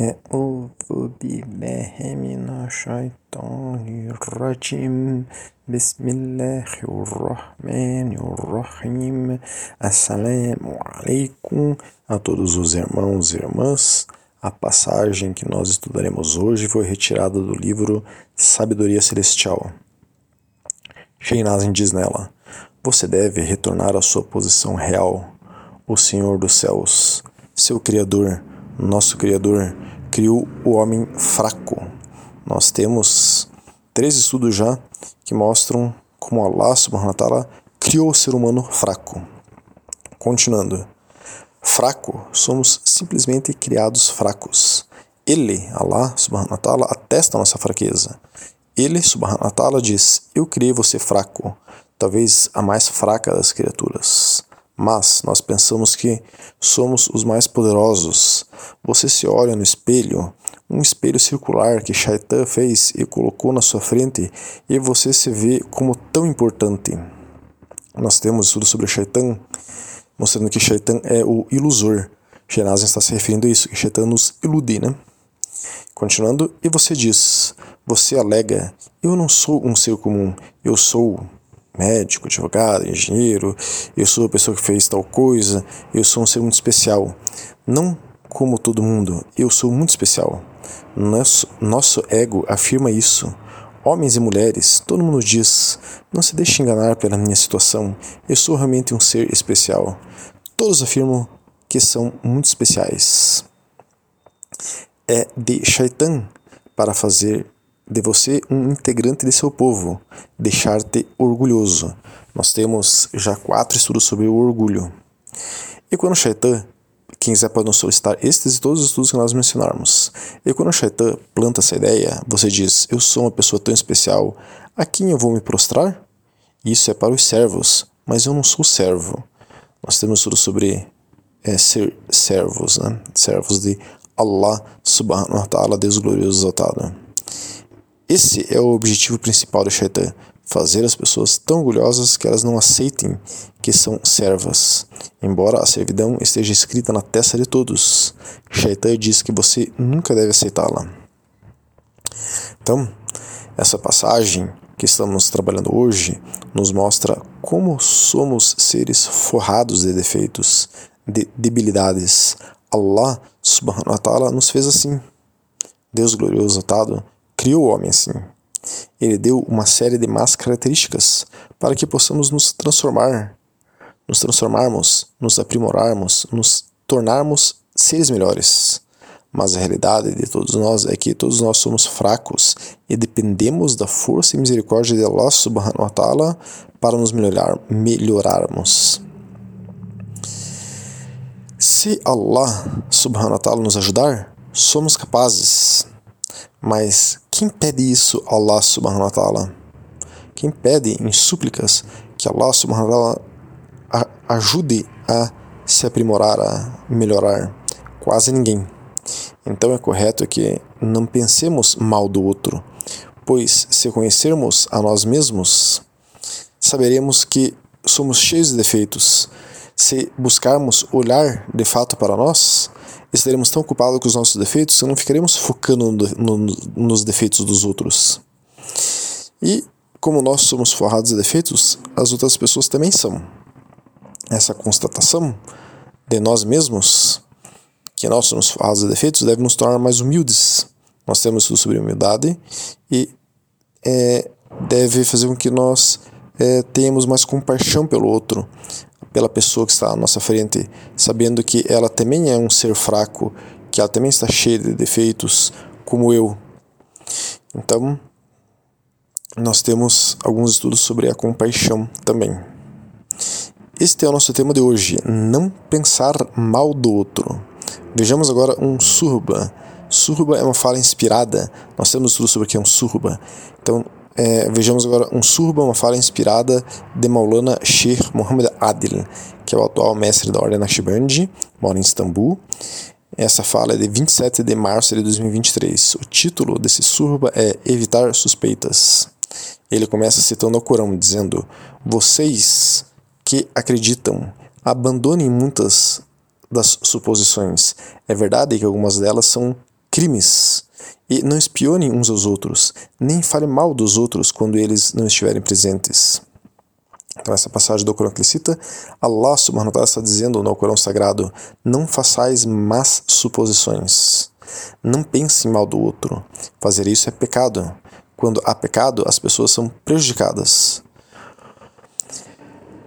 أعوذ بالله من الشيطان الرجيم بسم الله الرحمن الرحيم Assalamu alaikum a todos os irmãos e irmãs. A passagem que nós estudaremos hoje foi retirada do livro Sabedoria Celestial. Sheinazin diz nela: Você deve retornar à sua posição real, o Senhor dos céus, seu Criador nosso Criador criou o homem fraco. Nós temos três estudos já que mostram como Allah subhanahu wa ta'ala criou o ser humano fraco. Continuando. Fraco, somos simplesmente criados fracos. Ele, Allah subhanahu wa ta'ala, atesta a nossa fraqueza. Ele, subhanahu wa ta'ala, diz: Eu criei você fraco, talvez a mais fraca das criaturas. Mas nós pensamos que somos os mais poderosos. Você se olha no espelho, um espelho circular que Shaitan fez e colocou na sua frente, e você se vê como tão importante. Nós temos estudo sobre Shaitan, mostrando que Shaitan é o ilusor. Genazin está se referindo a isso, que Shaitan nos ilude, né? Continuando, e você diz, você alega, eu não sou um ser comum, eu sou médico, advogado, engenheiro, eu sou a pessoa que fez tal coisa, eu sou um ser muito especial. Não como todo mundo, eu sou muito especial. Nosso, nosso ego afirma isso. Homens e mulheres, todo mundo diz: não se deixe enganar pela minha situação, eu sou realmente um ser especial. Todos afirmam que são muito especiais. É de Shaitan para fazer de você um integrante de seu povo, deixar-te orgulhoso. Nós temos já quatro estudos sobre o orgulho. E quando o Shaitan, quem quiser pode nos solicitar estes e todos os estudos que nós mencionarmos. E quando o Shaitan planta essa ideia, você diz: Eu sou uma pessoa tão especial, a quem eu vou me prostrar? Isso é para os servos, mas eu não sou servo. Nós temos estudos sobre é, ser servos, né? servos de Allah subhanahu wa ta'ala, Deus glorioso exaltado. Esse é o objetivo principal do Shaitan, fazer as pessoas tão orgulhosas que elas não aceitem que são servas, embora a servidão esteja escrita na testa de todos. Shaitan diz que você nunca deve aceitá-la. Então, essa passagem que estamos trabalhando hoje nos mostra como somos seres forrados de defeitos, de debilidades. Allah subhanahu wa ta'ala nos fez assim. Deus glorioso exaltado criou o homem assim. Ele deu uma série de más características para que possamos nos transformar, nos transformarmos, nos aprimorarmos, nos tornarmos seres melhores. Mas a realidade de todos nós é que todos nós somos fracos e dependemos da força e misericórdia de Allah subhanahu wa ta'ala para nos melhorar, melhorarmos. Se Allah subhanahu wa ta'ala nos ajudar, somos capazes. Mas quem pede isso a Allah subhanahu wa ta'ala? Quem pede em súplicas que Allah subhanahu wa ta'ala ajude a se aprimorar, a melhorar? Quase ninguém. Então é correto que não pensemos mal do outro, pois se conhecermos a nós mesmos, saberemos que somos cheios de defeitos. Se buscarmos olhar de fato para nós, estaremos tão ocupados com os nossos defeitos que não ficaremos focando no, no, nos defeitos dos outros. E como nós somos forrados de defeitos, as outras pessoas também são. Essa constatação de nós mesmos, que nós somos forrados de defeitos, deve nos tornar mais humildes. Nós temos tudo sobre humildade e é, deve fazer com que nós é, tenhamos mais compaixão pelo outro, pela pessoa que está à nossa frente, sabendo que ela também é um ser fraco, que ela também está cheia de defeitos, como eu. Então, nós temos alguns estudos sobre a compaixão também. Este é o nosso tema de hoje: não pensar mal do outro. Vejamos agora um surba. Surba é uma fala inspirada. Nós temos estudos sobre o que é um surba. Então, é, vejamos agora um surba, uma fala inspirada de Maulana Sheikh Muhammad Adil, que é o atual mestre da Ordem Naqshbandi, mora em Istambul. Essa fala é de 27 de março de 2023. O título desse surba é Evitar Suspeitas. Ele começa citando o Corão, dizendo: Vocês que acreditam, abandonem muitas das suposições. É verdade que algumas delas são crimes. E não espionem uns aos outros, nem fale mal dos outros quando eles não estiverem presentes. Então, essa passagem do Corão que ele cita, Allah subhanahu wa ta'ala está dizendo no Corão Sagrado: Não façais más suposições. Não pense mal do outro. Fazer isso é pecado. Quando há pecado, as pessoas são prejudicadas.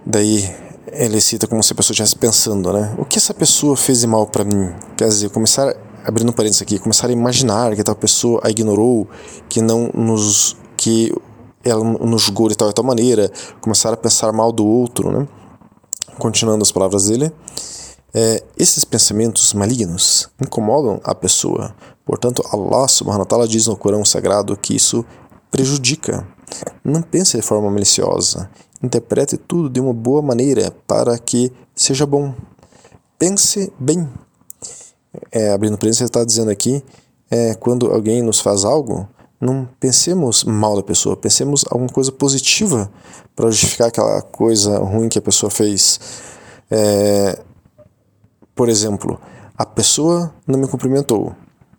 Daí ele cita como se a pessoa estivesse pensando, né? O que essa pessoa fez de mal para mim? Quer dizer, começar, abrindo parênteses aqui, começar a imaginar que tal pessoa a ignorou, que não nos. que ela nos julgou de tal tal maneira, começar a pensar mal do outro, né? Continuando as palavras dele. É, esses pensamentos malignos incomodam a pessoa. Portanto, Allah subhanahu wa ta'ala diz no Corão Sagrado que isso prejudica. Não pense de forma maliciosa. Interprete tudo de uma boa maneira para que seja bom. Pense bem. É, abrindo ele está dizendo aqui, é, quando alguém nos faz algo, não pensemos mal da pessoa, pensemos alguma coisa positiva para justificar aquela coisa ruim que a pessoa fez. É, por exemplo, a pessoa não me cumprimentou.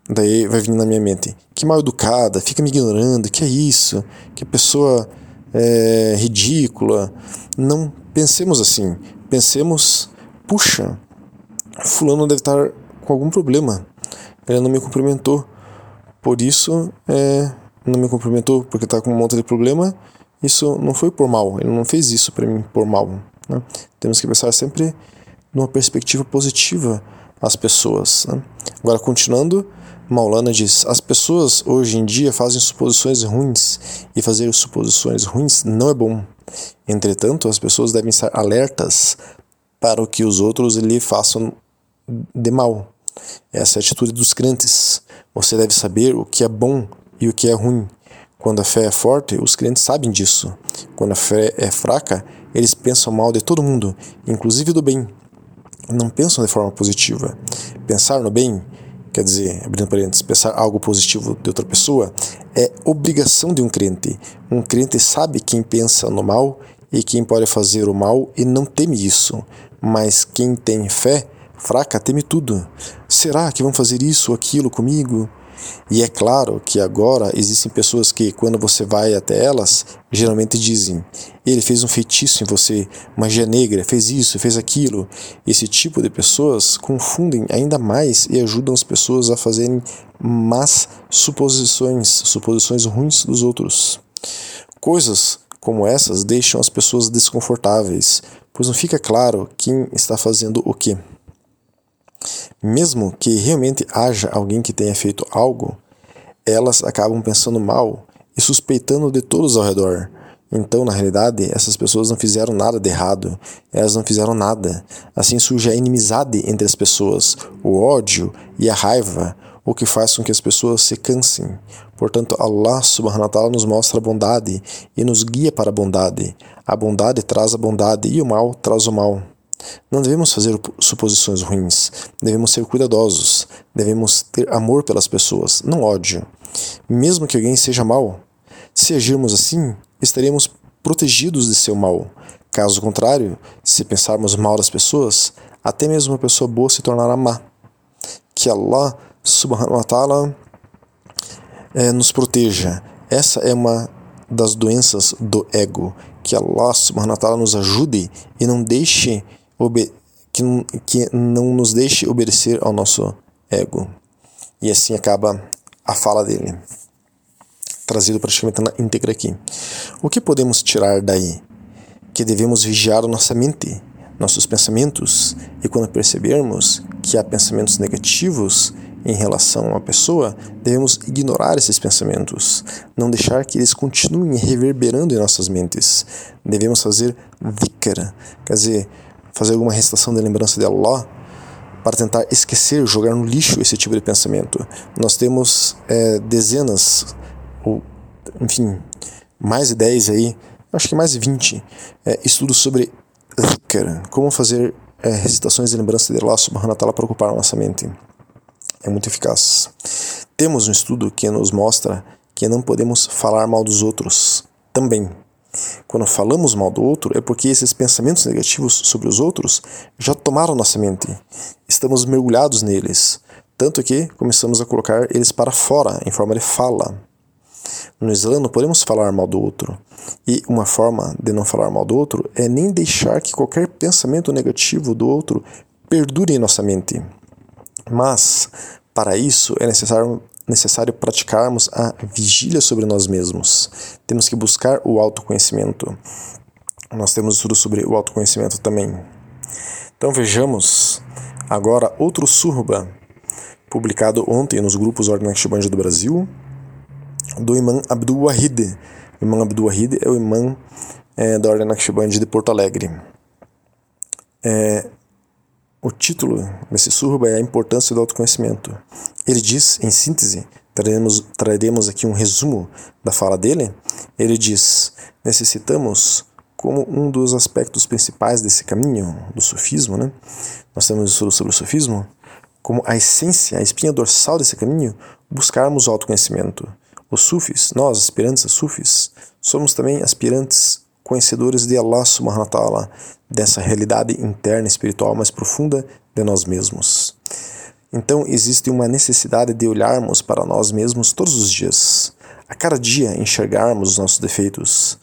Daí vai vir na minha mente, que mal educada, fica me ignorando, que é isso, que pessoa é ridícula. Não pensemos assim. Pensemos, puxa, fulano deve estar com algum problema. Ele não me cumprimentou. Por isso, é, não me cumprimentou porque está com um monte de problema. Isso não foi por mal. Ele não fez isso para mim por mal. Né? Temos que pensar sempre numa perspectiva positiva as pessoas. Né? Agora, continuando, Maulana diz: as pessoas hoje em dia fazem suposições ruins e fazer suposições ruins não é bom. Entretanto, as pessoas devem estar alertas para o que os outros lhe façam de mal. Essa é a atitude dos crentes. Você deve saber o que é bom e o que é ruim. Quando a fé é forte, os crentes sabem disso. Quando a fé é fraca, eles pensam mal de todo mundo, inclusive do bem. Não pensam de forma positiva. Pensar no bem, quer dizer, abrindo parênteses, pensar algo positivo de outra pessoa, é obrigação de um crente. Um crente sabe quem pensa no mal e quem pode fazer o mal e não teme isso. Mas quem tem fé fraca teme tudo. Será que vão fazer isso ou aquilo comigo? E é claro que agora existem pessoas que, quando você vai até elas, geralmente dizem: Ele fez um feitiço em você, magia negra, fez isso, fez aquilo. Esse tipo de pessoas confundem ainda mais e ajudam as pessoas a fazerem más suposições, suposições ruins dos outros. Coisas como essas deixam as pessoas desconfortáveis, pois não fica claro quem está fazendo o que. Mesmo que realmente haja alguém que tenha feito algo, elas acabam pensando mal e suspeitando de todos ao redor. Então, na realidade, essas pessoas não fizeram nada de errado, elas não fizeram nada. Assim surge a inimizade entre as pessoas, o ódio e a raiva, o que faz com que as pessoas se cansem. Portanto, Allah subhanahu wa ta'ala nos mostra a bondade e nos guia para a bondade. A bondade traz a bondade e o mal traz o mal. Não devemos fazer suposições ruins, devemos ser cuidadosos, devemos ter amor pelas pessoas, não ódio. Mesmo que alguém seja mal, se agirmos assim, estaremos protegidos de seu mal. Caso contrário, se pensarmos mal das pessoas, até mesmo uma pessoa boa se tornará má. Que Allah subhanahu wa ta'ala é, nos proteja. Essa é uma das doenças do ego. Que Allah subhanahu wa ta'ala nos ajude e não deixe que, que não nos deixe obedecer ao nosso ego. E assim acaba a fala dele, trazido praticamente na íntegra aqui. O que podemos tirar daí? Que devemos vigiar nossa mente, nossos pensamentos, e quando percebermos que há pensamentos negativos em relação a uma pessoa, devemos ignorar esses pensamentos, não deixar que eles continuem reverberando em nossas mentes. Devemos fazer dhikr, quer dizer, fazer alguma recitação de lembrança de Allah para tentar esquecer, jogar no lixo esse tipo de pensamento. Nós temos é, dezenas, ou enfim, mais de 10 aí, acho que mais de 20 é, estudos sobre dhikr, como fazer é, recitações de lembrança de Allah subhanahu wa ta'ala para ocupar a nossa mente. É muito eficaz. Temos um estudo que nos mostra que não podemos falar mal dos outros também. Quando falamos mal do outro, é porque esses pensamentos negativos sobre os outros já tomaram nossa mente. Estamos mergulhados neles. tanto que começamos a colocar eles para fora, em forma de fala. No Islã não podemos falar mal do outro. E uma forma de não falar mal do outro é nem deixar que qualquer pensamento negativo do outro perdure em nossa mente. Mas, para isso, é necessário, necessário praticarmos a vigília sobre nós mesmos. Temos que buscar o autoconhecimento. Nós temos estudo sobre o autoconhecimento também. Então vejamos agora outro surba, publicado ontem nos grupos Ordem do Brasil, do imã Abdul Wahid. O imã Abdul Wahid é o imã é, da Ordem Naqshband de Porto Alegre. É, o título desse surba é a importância do autoconhecimento. Ele diz, em síntese, traremos, traremos aqui um resumo da fala dele. Ele diz: necessitamos como um dos aspectos principais desse caminho do sufismo, né? Nós temos estudo sobre o sufismo como a essência, a espinha dorsal desse caminho, buscarmos o autoconhecimento. Os sufis, nós, aspirantes a sufis, somos também aspirantes conhecedores de Allah subhanahu wa ta'ala, dessa realidade interna espiritual mais profunda de nós mesmos. Então existe uma necessidade de olharmos para nós mesmos todos os dias, a cada dia enxergarmos os nossos defeitos,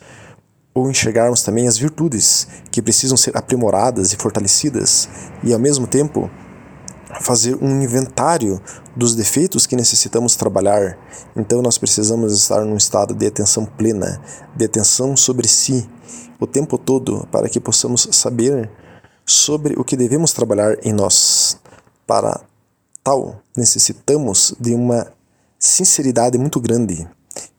ou enxergarmos também as virtudes que precisam ser aprimoradas e fortalecidas, e ao mesmo tempo fazer um inventário dos defeitos que necessitamos trabalhar. Então nós precisamos estar num estado de atenção plena, de atenção sobre si, o tempo todo, para que possamos saber sobre o que devemos trabalhar em nós. Para tal, necessitamos de uma sinceridade muito grande.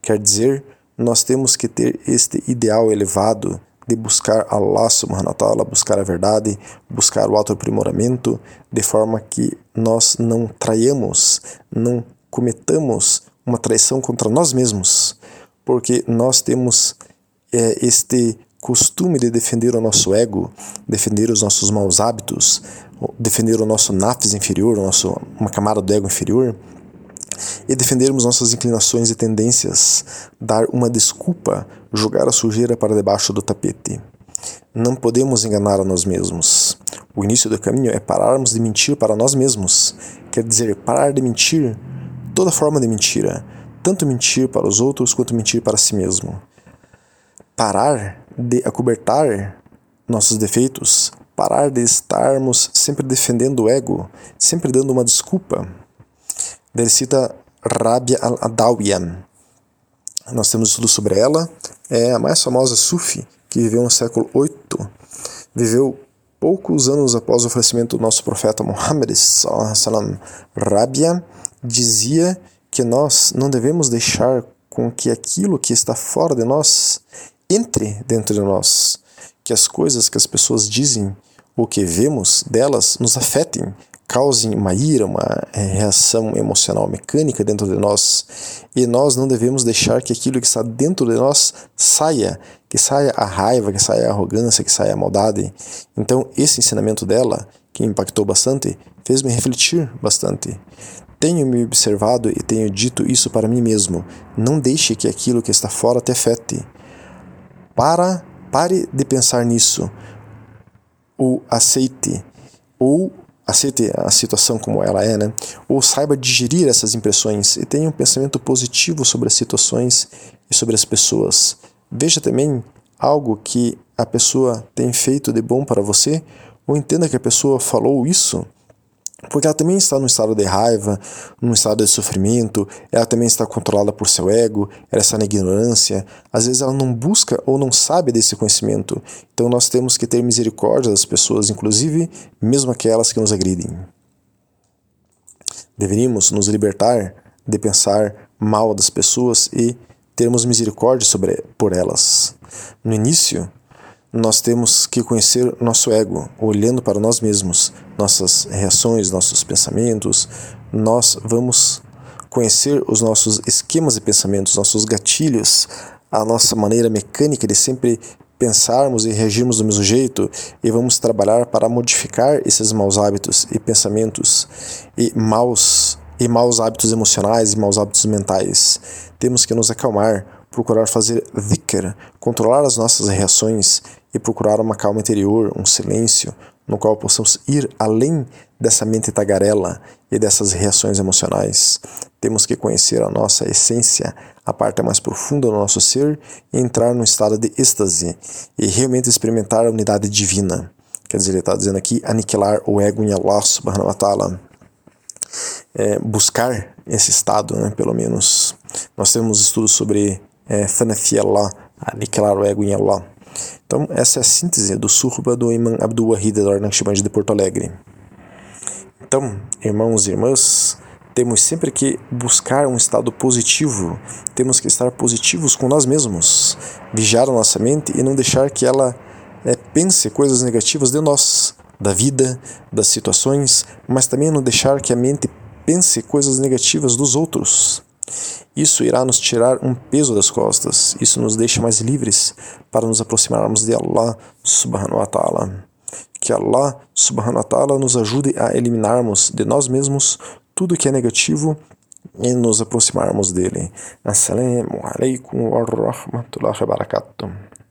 Quer dizer, nós temos que ter este ideal elevado de buscar Allah subhanahu wa ta'ala, buscar a verdade, buscar o autoaprimoramento, de forma que nós não traiamos, não cometamos uma traição contra nós mesmos, porque nós temos é, este costume de defender o nosso ego, defender os nossos maus hábitos, defender o nosso nafs inferior, o nosso, uma camada do ego inferior, e defendermos nossas inclinações e tendências, dar uma desculpa, jogar a sujeira para debaixo do tapete. Não podemos enganar a nós mesmos. O início do caminho é pararmos de mentir para nós mesmos. Quer dizer, parar de mentir toda forma de mentira, tanto mentir para os outros quanto mentir para si mesmo. Parar de acobertar nossos defeitos, parar de estarmos sempre defendendo o ego, sempre dando uma desculpa ele cita Rabia al-Adawiyan. Nós temos estudo sobre ela. É a mais famosa Sufi que viveu no século VIII. Viveu poucos anos após o falecimento do nosso profeta Muhammad. Rabia dizia que nós não devemos deixar com que aquilo que está fora de nós entre dentro de nós, que as coisas que as pessoas dizem ou que vemos delas nos afetem, causem uma ira, uma é, reação emocional mecânica dentro de nós, e nós não devemos deixar que aquilo que está dentro de nós saia, que saia a raiva, que saia a arrogância, que saia a maldade. Então, esse ensinamento dela, que impactou bastante, fez-me refletir bastante. Tenho me observado e tenho dito isso para mim mesmo. Não deixe que aquilo que está fora te afete. Para, pare de pensar nisso. O aceite ou aceite a situação como ela é, né? Ou saiba digerir essas impressões e tenha um pensamento positivo sobre as situações e sobre as pessoas. Veja também algo que a pessoa tem feito de bom para você, ou entenda que a pessoa falou isso porque ela também está num estado de raiva, num estado de sofrimento, ela também está controlada por seu ego, ela está na ignorância, às vezes ela não busca ou não sabe desse conhecimento. Então nós temos que ter misericórdia das pessoas, inclusive mesmo aquelas que nos agridem. Deveríamos nos libertar de pensar mal das pessoas e termos misericórdia sobre, por elas. No início, nós temos que conhecer nosso ego, olhando para nós mesmos, nossas reações, nossos pensamentos. Nós vamos conhecer os nossos esquemas de pensamentos, nossos gatilhos, a nossa maneira mecânica de sempre pensarmos e reagirmos do mesmo jeito e vamos trabalhar para modificar esses maus hábitos e pensamentos e maus e maus hábitos emocionais e maus hábitos mentais. Temos que nos acalmar, procurar fazer dhikr, controlar as nossas reações e procurar uma calma interior, um silêncio, no qual possamos ir além dessa mente tagarela e dessas reações emocionais. Temos que conhecer a nossa essência, a parte mais profunda do nosso ser e entrar num estado de êxtase e realmente experimentar a unidade divina. Quer dizer, ele está dizendo aqui aniquilar o ego em Allah subhanahu wa ta'ala. É, buscar esse estado, né, pelo menos. Nós temos estudos sobre é, Allah, aniquilar o ego em Allah. Então, essa é a síntese do surba do Imam Abdul Wahid Edor Naqshband de Porto Alegre. Então, irmãos e irmãs, temos sempre que buscar um estado positivo, temos que estar positivos com nós mesmos, vigiar a nossa mente e não deixar que ela é, pense coisas negativas de nós, da vida, das situações, mas também não deixar que a mente pense coisas negativas dos outros. Isso irá nos tirar um peso das costas, isso nos deixa mais livres para nos aproximarmos de Allah subhanahu wa ta'ala. Que Allah subhanahu wa ta'ala nos ajude a eliminarmos de nós mesmos tudo que é negativo e nos aproximarmos dele. Assalamu alaikum wa rahmatullahi wa barakatuh.